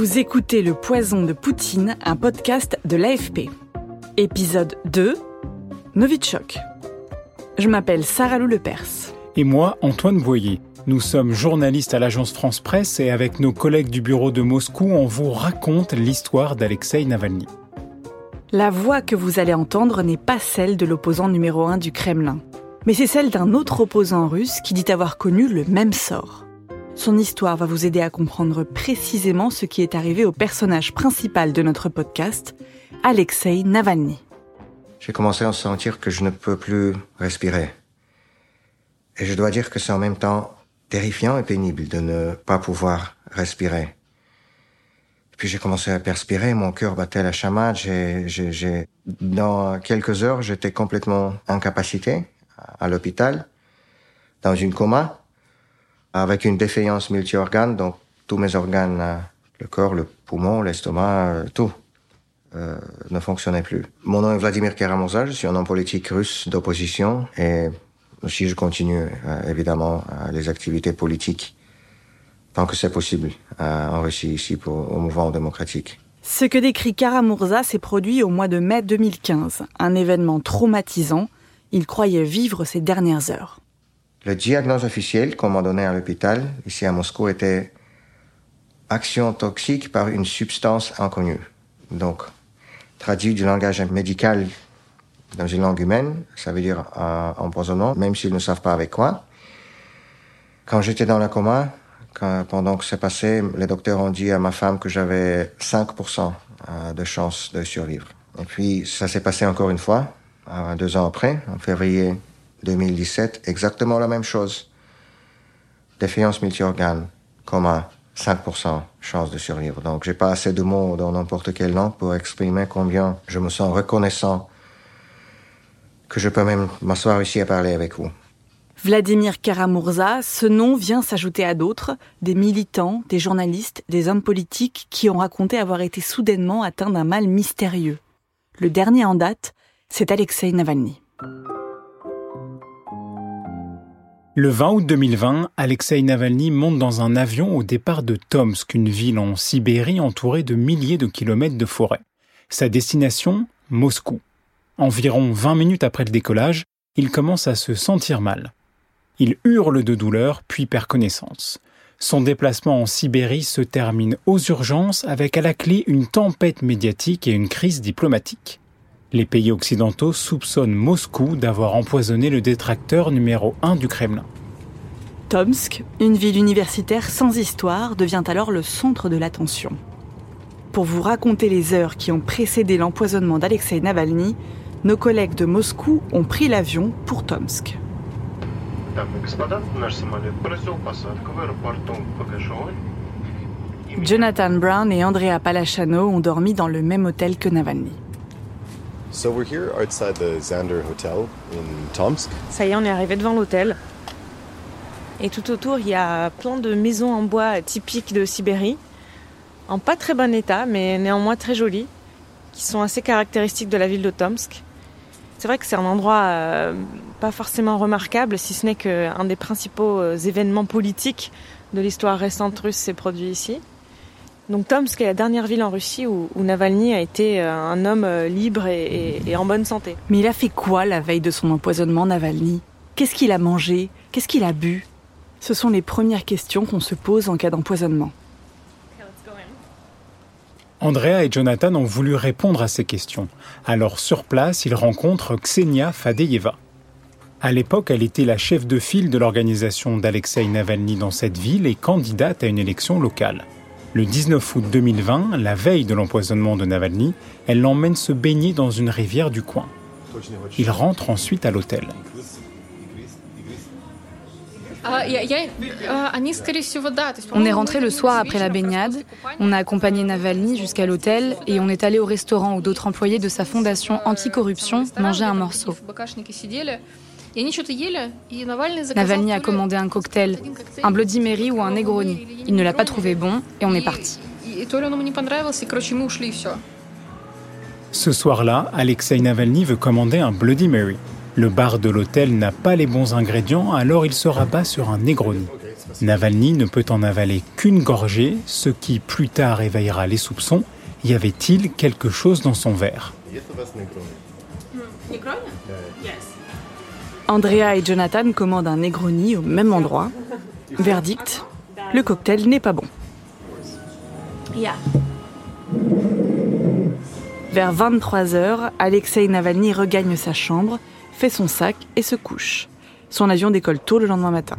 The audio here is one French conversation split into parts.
Vous écoutez Le Poison de Poutine, un podcast de l'AFP. Épisode 2 Novichok. Je m'appelle Sarah Lou Lepers. Et moi, Antoine Boyer. Nous sommes journalistes à l'agence France Presse et avec nos collègues du bureau de Moscou, on vous raconte l'histoire d'Alexei Navalny. La voix que vous allez entendre n'est pas celle de l'opposant numéro 1 du Kremlin, mais c'est celle d'un autre opposant russe qui dit avoir connu le même sort. Son histoire va vous aider à comprendre précisément ce qui est arrivé au personnage principal de notre podcast, Alexei Navalny. J'ai commencé à sentir que je ne peux plus respirer. Et je dois dire que c'est en même temps terrifiant et pénible de ne pas pouvoir respirer. Puis j'ai commencé à perspirer, mon cœur battait la chamade, j'ai, dans quelques heures, j'étais complètement incapacité à l'hôpital, dans une coma, avec une défaillance multi-organes, donc tous mes organes, euh, le corps, le poumon, l'estomac, euh, tout, euh, ne fonctionnait plus. Mon nom est Vladimir Karamurza, je suis un homme politique russe d'opposition et aussi je continue euh, évidemment les activités politiques tant que c'est possible en Russie ici pour, au mouvement démocratique. Ce que décrit Karamurza s'est produit au mois de mai 2015, un événement traumatisant. Il croyait vivre ses dernières heures. Le diagnostic officiel qu'on m'a donné à l'hôpital, ici à Moscou, était action toxique par une substance inconnue. Donc, traduit du langage médical dans une langue humaine, ça veut dire empoisonnement, même s'ils ne savent pas avec quoi. Quand j'étais dans le coma, pendant que c'est passé, les docteurs ont dit à ma femme que j'avais 5% euh, de chance de survivre. Et puis, ça s'est passé encore une fois, euh, deux ans après, en février 2017, exactement la même chose. Défiance multi-organes, coma, 5% chance de survivre. Donc, j'ai pas assez de mots dans n'importe quelle langue pour exprimer combien je me sens reconnaissant que je peux même m'asseoir ici à parler avec vous. Vladimir Karamurza, ce nom vient s'ajouter à d'autres, des militants, des journalistes, des hommes politiques qui ont raconté avoir été soudainement atteints d'un mal mystérieux. Le dernier en date, c'est Alexei Navalny. Le 20 août 2020, Alexei Navalny monte dans un avion au départ de Tomsk, une ville en Sibérie entourée de milliers de kilomètres de forêt. Sa destination, Moscou. Environ 20 minutes après le décollage, il commence à se sentir mal. Il hurle de douleur puis perd connaissance. Son déplacement en Sibérie se termine aux urgences avec à la clé une tempête médiatique et une crise diplomatique. Les pays occidentaux soupçonnent Moscou d'avoir empoisonné le détracteur numéro 1 du Kremlin. Tomsk, une ville universitaire sans histoire, devient alors le centre de l'attention. Pour vous raconter les heures qui ont précédé l'empoisonnement d'Alexei Navalny, nos collègues de Moscou ont pris l'avion pour Tomsk. Jonathan Brown et Andrea Palachano ont dormi dans le même hôtel que Navalny. Ça y est, on est arrivé devant l'hôtel. Et tout autour, il y a plein de maisons en bois typiques de Sibérie, en pas très bon état, mais néanmoins très jolies, qui sont assez caractéristiques de la ville de Tomsk. C'est vrai que c'est un endroit euh, pas forcément remarquable, si ce n'est qu'un des principaux euh, événements politiques de l'histoire récente russe s'est produit ici. Donc Tomsk est la dernière ville en Russie où, Navalny a été euh, un homme libre et, et en bonne santé. Mais il a fait quoi la veille de son empoisonnement, Navalny? Qu'est-ce qu'il a mangé? Qu'est-ce qu'il a bu? Ce sont les premières questions qu'on se pose en cas d'empoisonnement. Andrea et Jonathan ont voulu répondre à ces questions. Alors sur place, ils rencontrent Ksenia Fadeyeva. À l'époque, elle était la chef de file de l'organisation d'Alexei Navalny dans cette ville et candidate à une élection locale. Le 19 août 2020, la veille de l'empoisonnement de Navalny, elle l'emmène se baigner dans une rivière du coin. Ils rentrent ensuite à l'hôtel. On est rentré le soir après la baignade, on a accompagné Navalny jusqu'à l'hôtel et on est allé au restaurant où d'autres employés de sa fondation anticorruption mangeaient un morceau. Navalny a commandé un cocktail, un Bloody Mary ou un Negroni. Il ne l'a pas trouvé bon et on est parti. Ce soir-là, Alexei Navalny veut commander un Bloody Mary. Le bar de l'hôtel n'a pas les bons ingrédients, alors il se rabat sur un Negroni. Navalny ne peut en avaler qu'une gorgée, ce qui plus tard éveillera les soupçons. Y avait-il quelque chose dans son verre? Andrea et Jonathan commandent un Negroni au même endroit. Verdict, le cocktail n'est pas bon. Vers 23h, Alexei Navalny regagne sa chambre, fait son sac et se couche. Son avion décolle tôt le lendemain matin.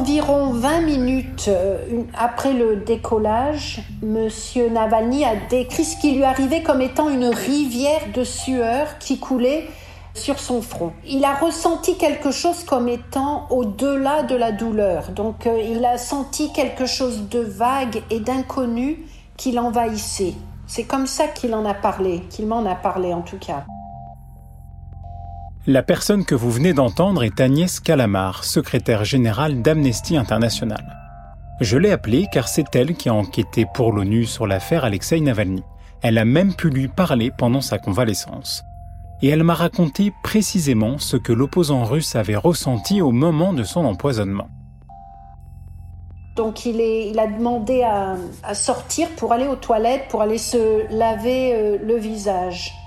Environ 20 minutes euh, après le décollage, M. Navalny a décrit ce qui lui arrivait comme étant une rivière de sueur qui coulait sur son front. Il a ressenti quelque chose comme étant au-delà de la douleur. Donc euh, il a senti quelque chose de vague et d'inconnu qui l'envahissait. C'est comme ça qu'il en a parlé, qu'il m'en a parlé en tout cas. La personne que vous venez d'entendre est Agnès Calamar, secrétaire générale d'Amnesty International. Je l'ai appelée car c'est elle qui a enquêté pour l'ONU sur l'affaire Alexei Navalny. Elle a même pu lui parler pendant sa convalescence et elle m'a raconté précisément ce que l'opposant russe avait ressenti au moment de son empoisonnement. Donc il, a demandé à, sortir pour aller aux toilettes, pour aller se laver euh, le visage.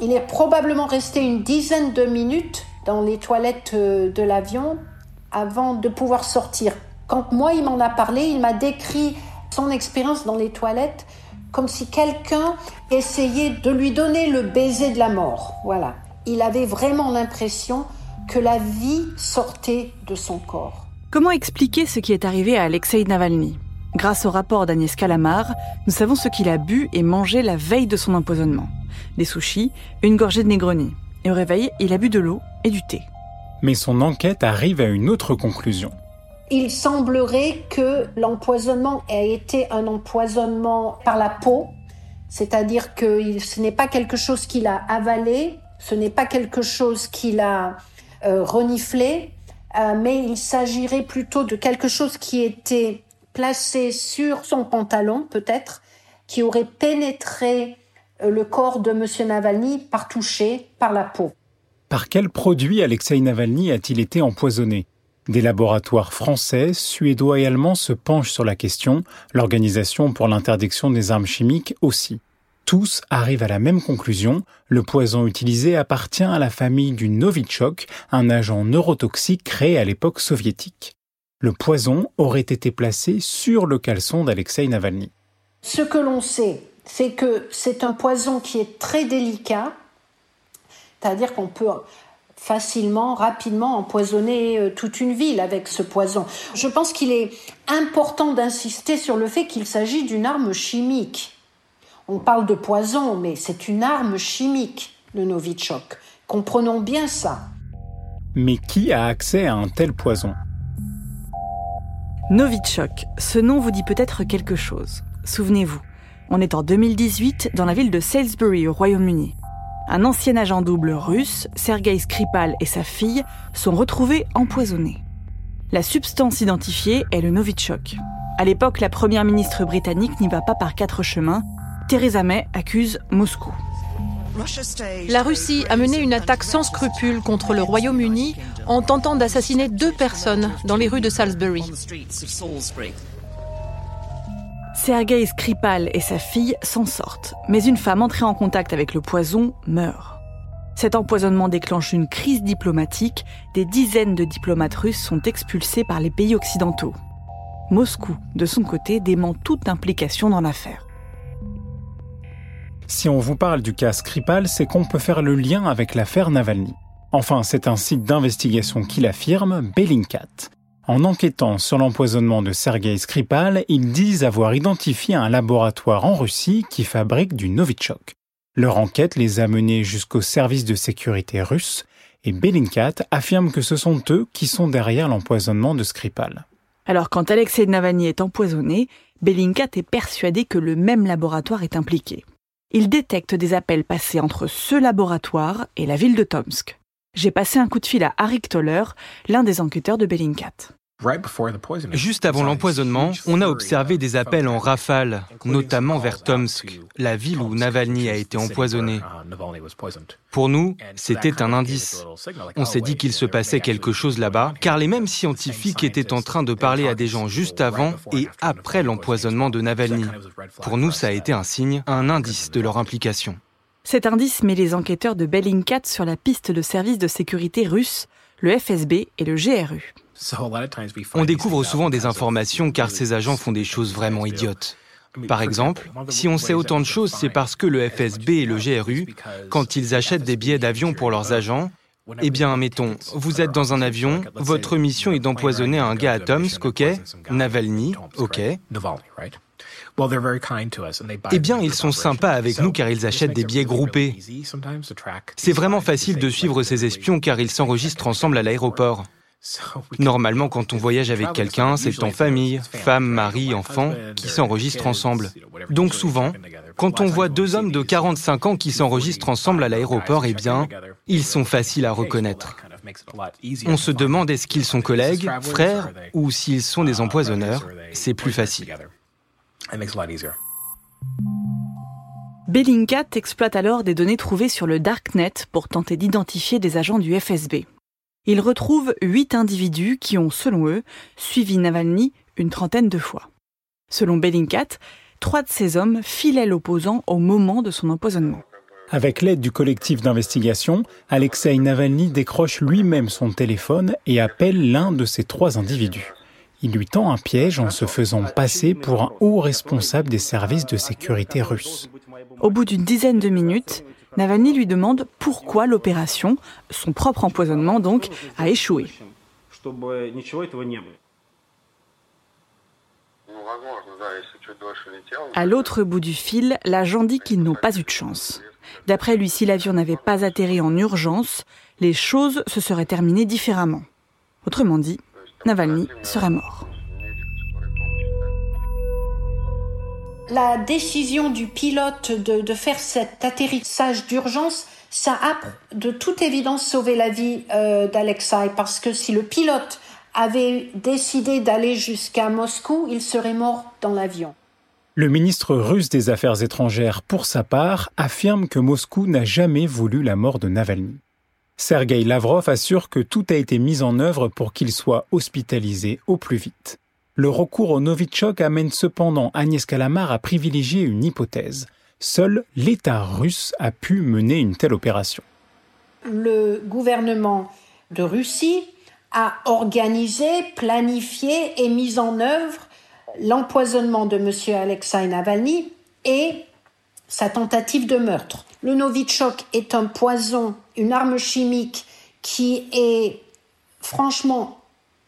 Il est probablement resté une dizaine de minutes dans les toilettes euh, de l'avion avant de pouvoir sortir. Quand moi il m'en a parlé, il m'a décrit son expérience dans les toilettes comme si quelqu'un essayait de lui donner le baiser de la mort. Voilà. Il avait vraiment l'impression que la vie sortait de son corps. Comment expliquer ce qui est arrivé à Alexei Navalny? Grâce au rapport d'Agnès Calamar, nous savons ce qu'il a bu et mangé la veille de son empoisonnement. Des sushis, une gorgée de Negroni. Et au réveil, il a bu de l'eau et du thé. Mais son enquête arrive à une autre conclusion. Il semblerait que l'empoisonnement ait été un empoisonnement par la peau, c'est-à-dire que ce n'est pas quelque chose qu'il a avalé, ce n'est pas quelque chose qu'il a euh, reniflé, euh, mais il s'agirait plutôt de quelque chose qui était placé sur son pantalon, peut-être, qui aurait pénétré euh, le corps de M. Navalny par toucher, par la peau. Par quel produit Alexei Navalny a-t-il été empoisonné? Des laboratoires français, suédois et allemands se penchent sur la question, l'Organisation pour l'interdiction des armes chimiques aussi. Tous arrivent à la même conclusion, le poison utilisé appartient à la famille du Novichok, un agent neurotoxique créé à l'époque soviétique. Le poison aurait été placé sur le caleçon d'Alexei Navalny. Ce que l'on sait, c'est que c'est un poison qui est très délicat, c'est-à-dire qu'on peut facilement, rapidement empoisonner euh, toute une ville avec ce poison. Je pense qu'il est important d'insister sur le fait qu'il s'agit d'une arme chimique. On parle de poison, mais c'est une arme chimique, le Novichok. Comprenons bien ça. Mais qui a accès à un tel poison? Novichok, ce nom vous dit peut-être quelque chose. Souvenez-vous, on est en 2018 dans la ville de Salisbury au Royaume-Uni. Un ancien agent double russe, Sergei Skripal et sa fille, sont retrouvés empoisonnés. La substance identifiée est le Novichok. À l'époque, la première ministre britannique n'y va pas par quatre chemins. Theresa May accuse Moscou. La Russie a mené une attaque sans scrupule contre le Royaume-Uni en tentant d'assassiner deux personnes dans les rues de Salisbury. Sergei Skripal et sa fille s'en sortent, mais une femme entrée en contact avec le poison meurt. Cet empoisonnement déclenche une crise diplomatique, des dizaines de diplomates russes sont expulsés par les pays occidentaux. Moscou, de son côté, dément toute implication dans l'affaire. Si on vous parle du cas Skripal, c'est qu'on peut faire le lien avec l'affaire Navalny. Enfin, c'est un site d'investigation qui l'affirme, Bellingcat. En enquêtant sur l'empoisonnement de Sergei Skripal, ils disent avoir identifié un laboratoire en Russie qui fabrique du Novichok. Leur enquête les a menés jusqu'au service de sécurité russe et Bellingcat affirme que ce sont eux qui sont derrière l'empoisonnement de Skripal. Alors quand Alexei Navalny est empoisonné, Bellingcat est persuadé que le même laboratoire est impliqué. Il détecte des appels passés entre ce laboratoire et la ville de Tomsk j'ai passé un coup de fil à Arik Toller, l'un des enquêteurs de Bellingcat. Juste avant l'empoisonnement, on a observé des appels en rafale, notamment vers Tomsk, la ville où Navalny a été empoisonné. Pour nous, c'était un indice. On s'est dit qu'il se passait quelque chose là-bas, car les mêmes scientifiques étaient en train de parler à des gens juste avant et après l'empoisonnement de Navalny. Pour nous, ça a été un signe, un indice de leur implication. Cet indice met les enquêteurs de Bellingcat sur la piste de services de sécurité russes, le FSB et le GRU. On découvre souvent des informations car ces agents font des choses vraiment idiotes. Par exemple, si on sait autant de choses, c'est parce que le FSB et le GRU, quand ils achètent des billets d'avion pour leurs agents, eh bien, mettons, vous êtes dans un avion, votre mission est d'empoisonner un gars à Tomsk, ok? Navalny, ok eh bien, ils sont sympas avec nous car ils achètent des billets groupés. C'est vraiment facile de suivre ces espions car ils s'enregistrent ensemble à l'aéroport. Normalement, quand on voyage avec quelqu'un, c'est en famille, femme, mari, enfant, qui s'enregistrent ensemble. Donc souvent, quand on voit deux hommes de 45 ans qui s'enregistrent ensemble à l'aéroport, eh bien, ils sont faciles à reconnaître. On se demande est-ce qu'ils sont collègues, frères, ou s'ils sont des empoisonneurs. C'est plus facile. Bellingcat exploite alors des données trouvées sur le Darknet pour tenter d'identifier des agents du FSB. Il retrouve huit individus qui ont, selon eux, suivi Navalny une trentaine de fois. Selon Bellingcat, trois de ces hommes filaient l'opposant au moment de son empoisonnement. Avec l'aide du collectif d'investigation, Alexei Navalny décroche lui-même son téléphone et appelle l'un de ces trois individus. Il lui tend un piège en se faisant passer pour un haut responsable des services de sécurité russes. Au bout d'une dizaine de minutes, Navalny lui demande pourquoi l'opération, son propre empoisonnement donc, a échoué. À l'autre bout du fil, l'agent dit qu'ils n'ont pas eu de chance. D'après lui, si l'avion n'avait pas atterri en urgence, les choses se seraient terminées différemment. Autrement dit, Navalny serait mort. La décision du pilote de, faire cet atterrissage d'urgence, ça a de toute évidence sauvé la vie euh, d'Alexei, parce que si le pilote avait décidé d'aller jusqu'à Moscou, il serait mort dans l'avion. Le ministre russe des Affaires étrangères, pour sa part, affirme que Moscou n'a jamais voulu la mort de Navalny. Sergei Lavrov assure que tout a été mis en œuvre pour qu'il soit hospitalisé au plus vite. Le recours au Novichok amène cependant Agnès Kalamar à privilégier une hypothèse. Seul l'État russe a pu mener une telle opération. Le gouvernement de Russie a organisé, planifié et mis en œuvre l'empoisonnement de M. Alexei Navalny et sa tentative de meurtre. Le Novichok est un poison, une arme chimique qui est franchement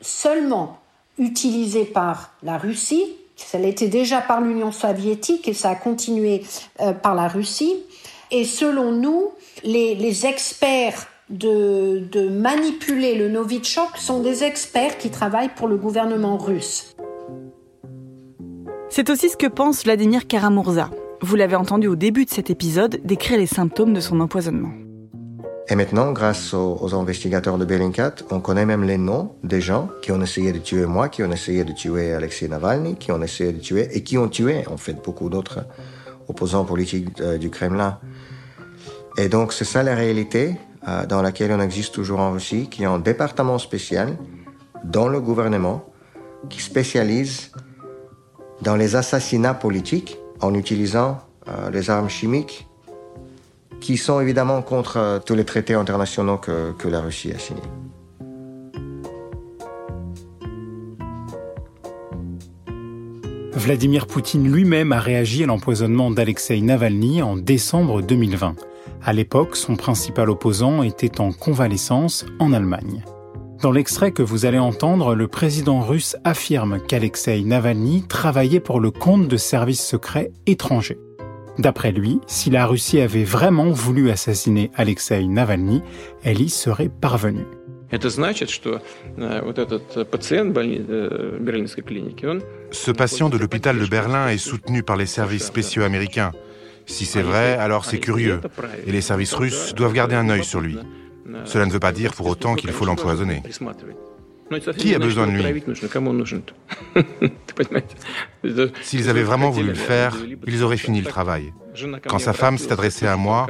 seulement utilisée par la Russie. Ça l'était déjà par l'Union soviétique et ça a continué euh, par la Russie. Et selon nous, les, experts de, de, manipuler le Novichok sont des experts qui travaillent pour le gouvernement russe. C'est aussi ce que pense Vladimir Karamurza. Vous l'avez entendu au début de cet épisode décrire les symptômes de son empoisonnement. Et maintenant, grâce aux, investigateurs de Bellingcat, on connaît même les noms des gens qui ont essayé de tuer moi, qui ont essayé de tuer Alexei Navalny, qui ont essayé de tuer et qui ont tué en fait beaucoup d'autres opposants politiques euh, du Kremlin. Et donc c'est ça la réalité euh, dans laquelle on existe toujours en Russie, qui est un département spécial dans le gouvernement qui spécialise dans les assassinats politiques en utilisant euh, les armes chimiques qui sont évidemment contre euh, tous les traités internationaux que, que la Russie a signés. Vladimir Poutine lui-même a réagi à l'empoisonnement d'Alexei Navalny en décembre 2020. À l'époque, son principal opposant était en convalescence en Allemagne. Dans l'extrait que vous allez entendre, le président russe affirme qu'Alexei Navalny travaillait pour le compte de services secrets étrangers. D'après lui, si la Russie avait vraiment voulu assassiner Alexei Navalny, elle y serait parvenue. Ce patient de l'hôpital de Berlin est soutenu par les services spéciaux américains. Si c'est vrai, alors c'est curieux. Et les services russes doivent garder un œil sur lui. Cela ne veut pas dire pour autant qu'il faut l'empoisonner. Qui a besoin de lui S'ils avaient vraiment voulu le faire, ils auraient fini le travail. Quand sa femme s'est adressée à moi,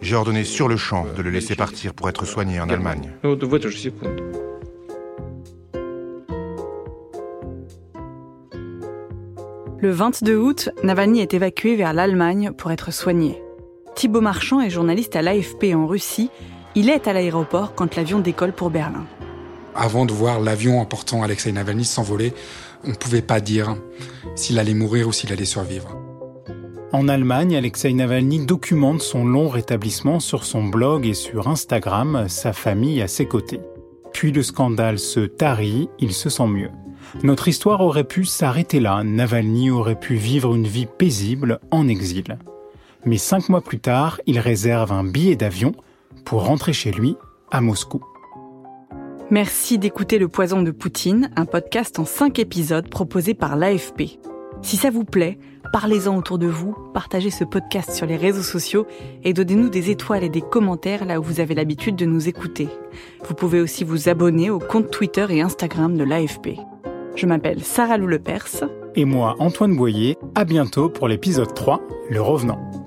j'ai ordonné sur le champ de le laisser partir pour être soigné en Allemagne. Le 22 août, Navalny est évacué vers l'Allemagne pour être soigné. Thibaut Marchand est journaliste à l'AFP en Russie. Il est à l'aéroport quand l'avion décolle pour Berlin. Avant de voir l'avion emportant Alexei Navalny s'envoler, on ne pouvait pas dire s'il allait mourir ou s'il allait survivre. En Allemagne, Alexei Navalny documente son long rétablissement sur son blog et sur Instagram, sa famille à ses côtés. Puis le scandale se tarit, il se sent mieux. Notre histoire aurait pu s'arrêter là, Navalny aurait pu vivre une vie paisible en exil. Mais cinq mois plus tard, il réserve un billet d'avion pour rentrer chez lui à Moscou. Merci d'écouter Le Poison de Poutine, un podcast en cinq épisodes proposé par l'AFP. Si ça vous plaît, parlez-en autour de vous, partagez ce podcast sur les réseaux sociaux et donnez-nous des étoiles et des commentaires là où vous avez l'habitude de nous écouter. Vous pouvez aussi vous abonner au compte Twitter et Instagram de l'AFP. Je m'appelle Sarah Lou Lepers. Et moi, Antoine Boyer. À bientôt pour l'épisode 3, Le Revenant.